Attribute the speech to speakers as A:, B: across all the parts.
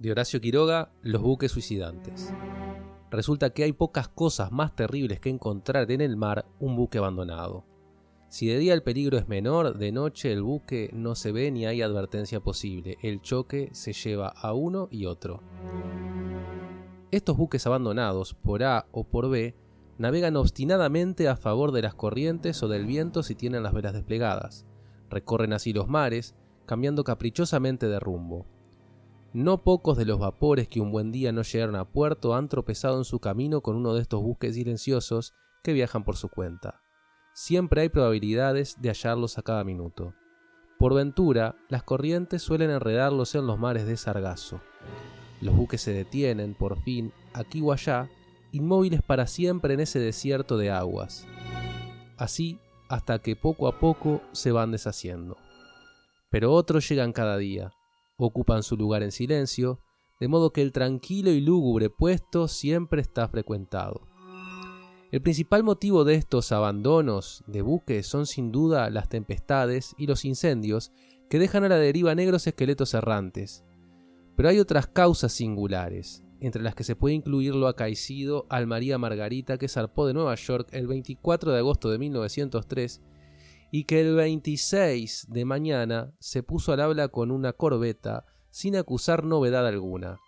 A: de Horacio Quiroga, Los buques suicidantes. Resulta que hay pocas cosas más terribles que encontrar en el mar un buque abandonado. Si de día el peligro es menor, de noche el buque no se ve ni hay advertencia posible. El choque se lleva a uno y otro. Estos buques abandonados, por A o por B, navegan obstinadamente a favor de las corrientes o del viento si tienen las velas desplegadas. Recorren así los mares, cambiando caprichosamente de rumbo. No pocos de los vapores que un buen día no llegaron a puerto han tropezado en su camino con uno de estos buques silenciosos que viajan por su cuenta. Siempre hay probabilidades de hallarlos a cada minuto. Por ventura, las corrientes suelen enredarlos en los mares de Sargazo. Los buques se detienen, por fin, aquí o allá, inmóviles para siempre en ese desierto de aguas. Así hasta que poco a poco se van deshaciendo. Pero otros llegan cada día, ocupan su lugar en silencio, de modo que el tranquilo y lúgubre puesto siempre está frecuentado. El principal motivo de estos abandonos de buques son sin duda las tempestades y los incendios que dejan a la deriva negros esqueletos errantes. Pero hay otras causas singulares, entre las que se puede incluir lo acaecido al María Margarita que zarpó de Nueva York el 24 de agosto de 1903 y que el 26 de mañana se puso al habla con una corbeta sin acusar novedad alguna.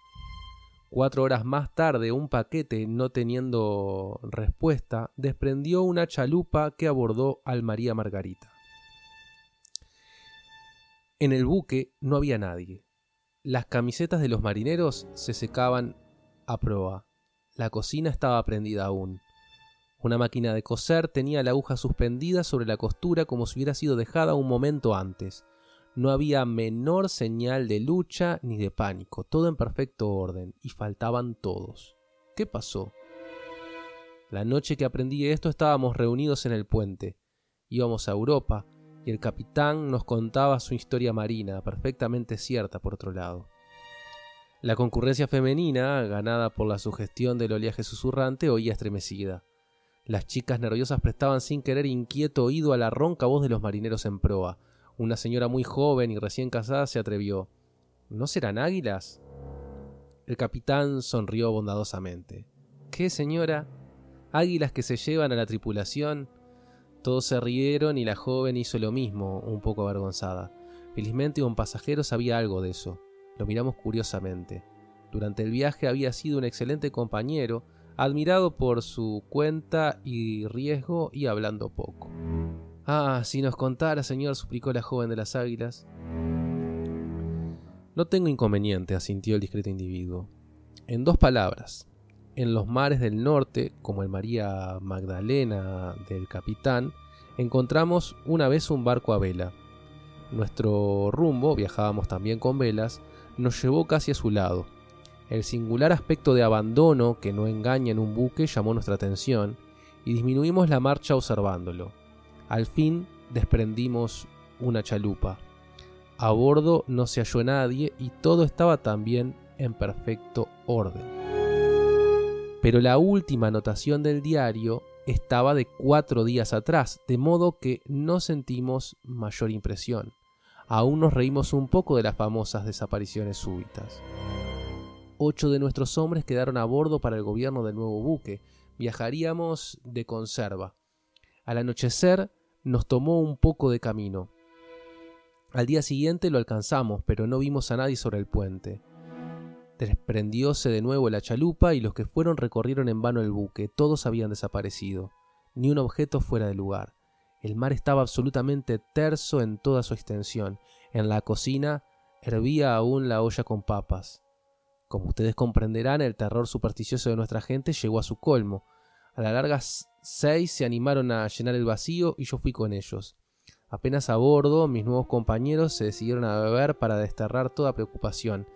A: Cuatro horas más tarde, un paquete, no teniendo respuesta, desprendió una chalupa que abordó al María Margarita. En el buque no había nadie. Las camisetas de los marineros se secaban a proa. La cocina estaba prendida aún. Una máquina de coser tenía la aguja suspendida sobre la costura como si hubiera sido dejada un momento antes. No había menor señal de lucha ni de pánico, todo en perfecto orden, y faltaban todos. ¿Qué pasó? La noche que aprendí esto estábamos reunidos en el puente. Íbamos a Europa, y el capitán nos contaba su historia marina, perfectamente cierta por otro lado. La concurrencia femenina, ganada por la sugestión del oleaje susurrante, oía estremecida. Las chicas nerviosas prestaban sin querer inquieto oído a la ronca voz de los marineros en proa. Una señora muy joven y recién casada se atrevió. ¿No serán águilas? El capitán sonrió bondadosamente. ¿Qué, señora? ¿Águilas que se llevan a la tripulación? Todos se rieron y la joven hizo lo mismo, un poco avergonzada. Felizmente un pasajero sabía algo de eso. Lo miramos curiosamente. Durante el viaje había sido un excelente compañero, admirado por su cuenta y riesgo y hablando poco. Ah, si nos contara, señor, suplicó la joven de las águilas. No tengo inconveniente, asintió el discreto individuo. En dos palabras, en los mares del norte, como el María Magdalena del capitán, encontramos una vez un barco a vela. Nuestro rumbo, viajábamos también con velas, nos llevó casi a su lado. El singular aspecto de abandono que no engaña en un buque llamó nuestra atención y disminuimos la marcha observándolo. Al fin desprendimos una chalupa. A bordo no se halló nadie y todo estaba también en perfecto orden pero la última anotación del diario estaba de cuatro días atrás, de modo que no sentimos mayor impresión. Aún nos reímos un poco de las famosas desapariciones súbitas. Ocho de nuestros hombres quedaron a bordo para el gobierno del nuevo buque. Viajaríamos de conserva. Al anochecer nos tomó un poco de camino. Al día siguiente lo alcanzamos, pero no vimos a nadie sobre el puente. Desprendióse de nuevo la chalupa y los que fueron recorrieron en vano el buque. Todos habían desaparecido. Ni un objeto fuera de lugar. El mar estaba absolutamente terso en toda su extensión. En la cocina hervía aún la olla con papas. Como ustedes comprenderán, el terror supersticioso de nuestra gente llegó a su colmo. A la larga seis se animaron a llenar el vacío y yo fui con ellos. Apenas a bordo, mis nuevos compañeros se decidieron a beber para desterrar toda preocupación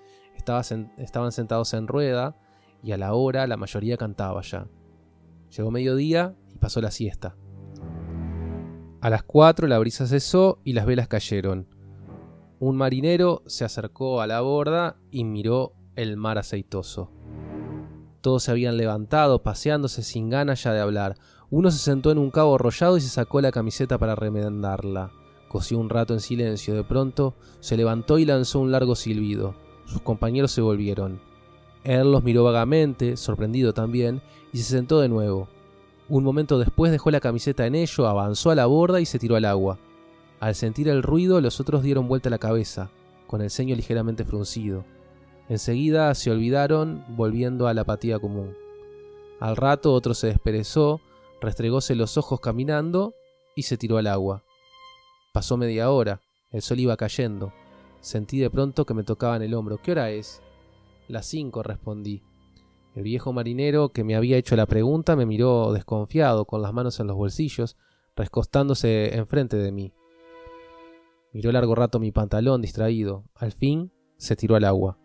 A: estaban sentados en rueda y a la hora la mayoría cantaba ya. Llegó mediodía y pasó la siesta. A las cuatro la brisa cesó y las velas cayeron. Un marinero se acercó a la borda y miró el mar aceitoso. Todos se habían levantado, paseándose sin ganas ya de hablar. Uno se sentó en un cabo arrollado y se sacó la camiseta para remendarla. Cosió un rato en silencio. De pronto se levantó y lanzó un largo silbido. Sus compañeros se volvieron. Él los miró vagamente, sorprendido también, y se sentó de nuevo. Un momento después dejó la camiseta en ello, avanzó a la borda y se tiró al agua. Al sentir el ruido, los otros dieron vuelta la cabeza, con el ceño ligeramente fruncido. Enseguida se olvidaron, volviendo a la apatía común. Al rato otro se desperezó, restregóse los ojos caminando y se tiró al agua. Pasó media hora, el sol iba cayendo. Sentí de pronto que me tocaba en el hombro. ¿Qué hora es? Las cinco, respondí. El viejo marinero que me había hecho la pregunta me miró desconfiado, con las manos en los bolsillos, recostándose enfrente de mí. Miró largo rato mi pantalón, distraído. Al fin se tiró al agua.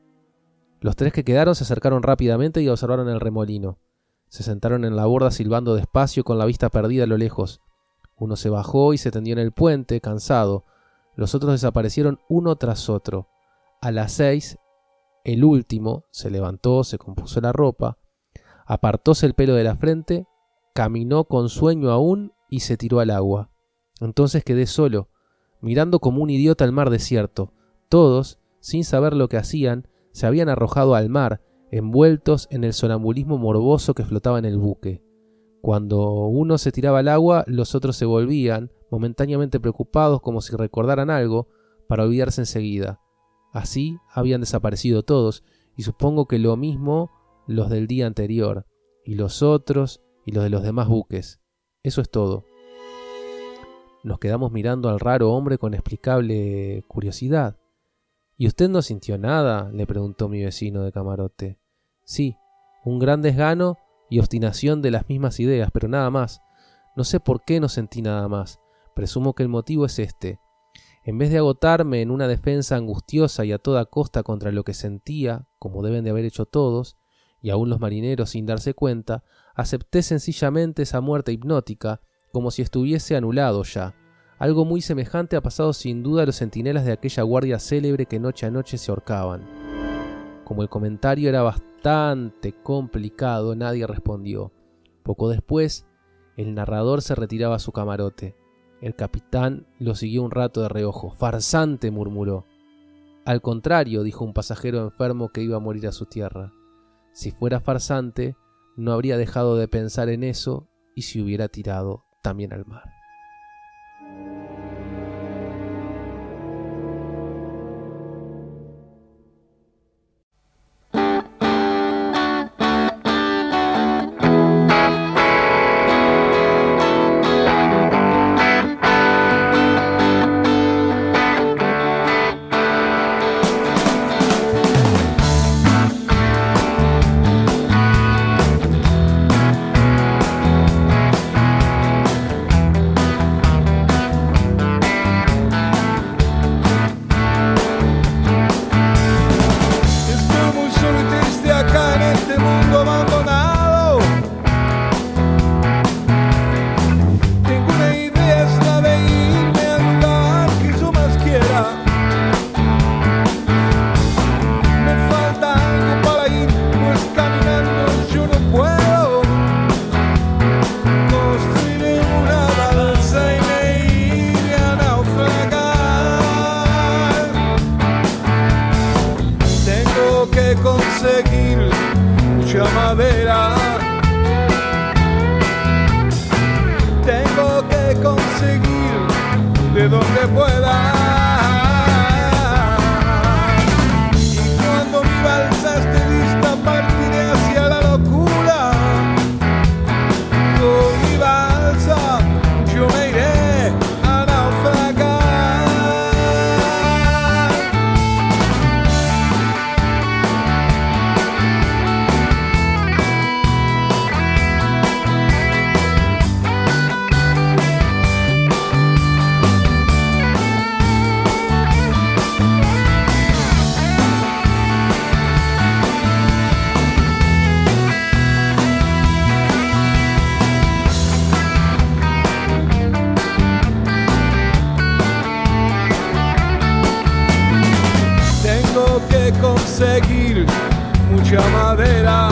A: Los tres que quedaron se acercaron rápidamente y observaron el remolino. Se sentaron en la borda silbando despacio con la vista perdida a lo lejos. Uno se bajó y se tendió en el puente, cansado. Los otros desaparecieron uno tras otro. A las seis, el último se levantó, se compuso la ropa, apartóse el pelo de la frente, caminó con sueño aún y se tiró al agua. Entonces quedé solo, mirando como un idiota el mar desierto. Todos, sin saber lo que hacían, se habían arrojado al mar, envueltos en el sonambulismo morboso que flotaba en el buque. Cuando uno se tiraba al agua, los otros se volvían, momentáneamente preocupados como si recordaran algo, para olvidarse enseguida. Así habían desaparecido todos, y supongo que lo mismo los del día anterior, y los otros, y los de los demás buques. Eso es todo. Nos quedamos mirando al raro hombre con explicable curiosidad. ¿Y usted no sintió nada? le preguntó mi vecino de camarote. Sí, un gran desgano y obstinación de las mismas ideas, pero nada más. No sé por qué no sentí nada más. Presumo que el motivo es este. En vez de agotarme en una defensa angustiosa y a toda costa contra lo que sentía, como deben de haber hecho todos, y aun los marineros sin darse cuenta, acepté sencillamente esa muerte hipnótica, como si estuviese anulado ya, algo muy semejante ha pasado sin duda a los centinelas de aquella guardia célebre que noche a noche se ahorcaban. Como el comentario era bastante complicado, nadie respondió. Poco después, el narrador se retiraba a su camarote. El capitán lo siguió un rato de reojo. Farsante, murmuró. Al contrario, dijo un pasajero enfermo que iba a morir a su tierra. Si fuera farsante, no habría dejado de pensar en eso y se hubiera tirado también al mar.
B: mucha madera.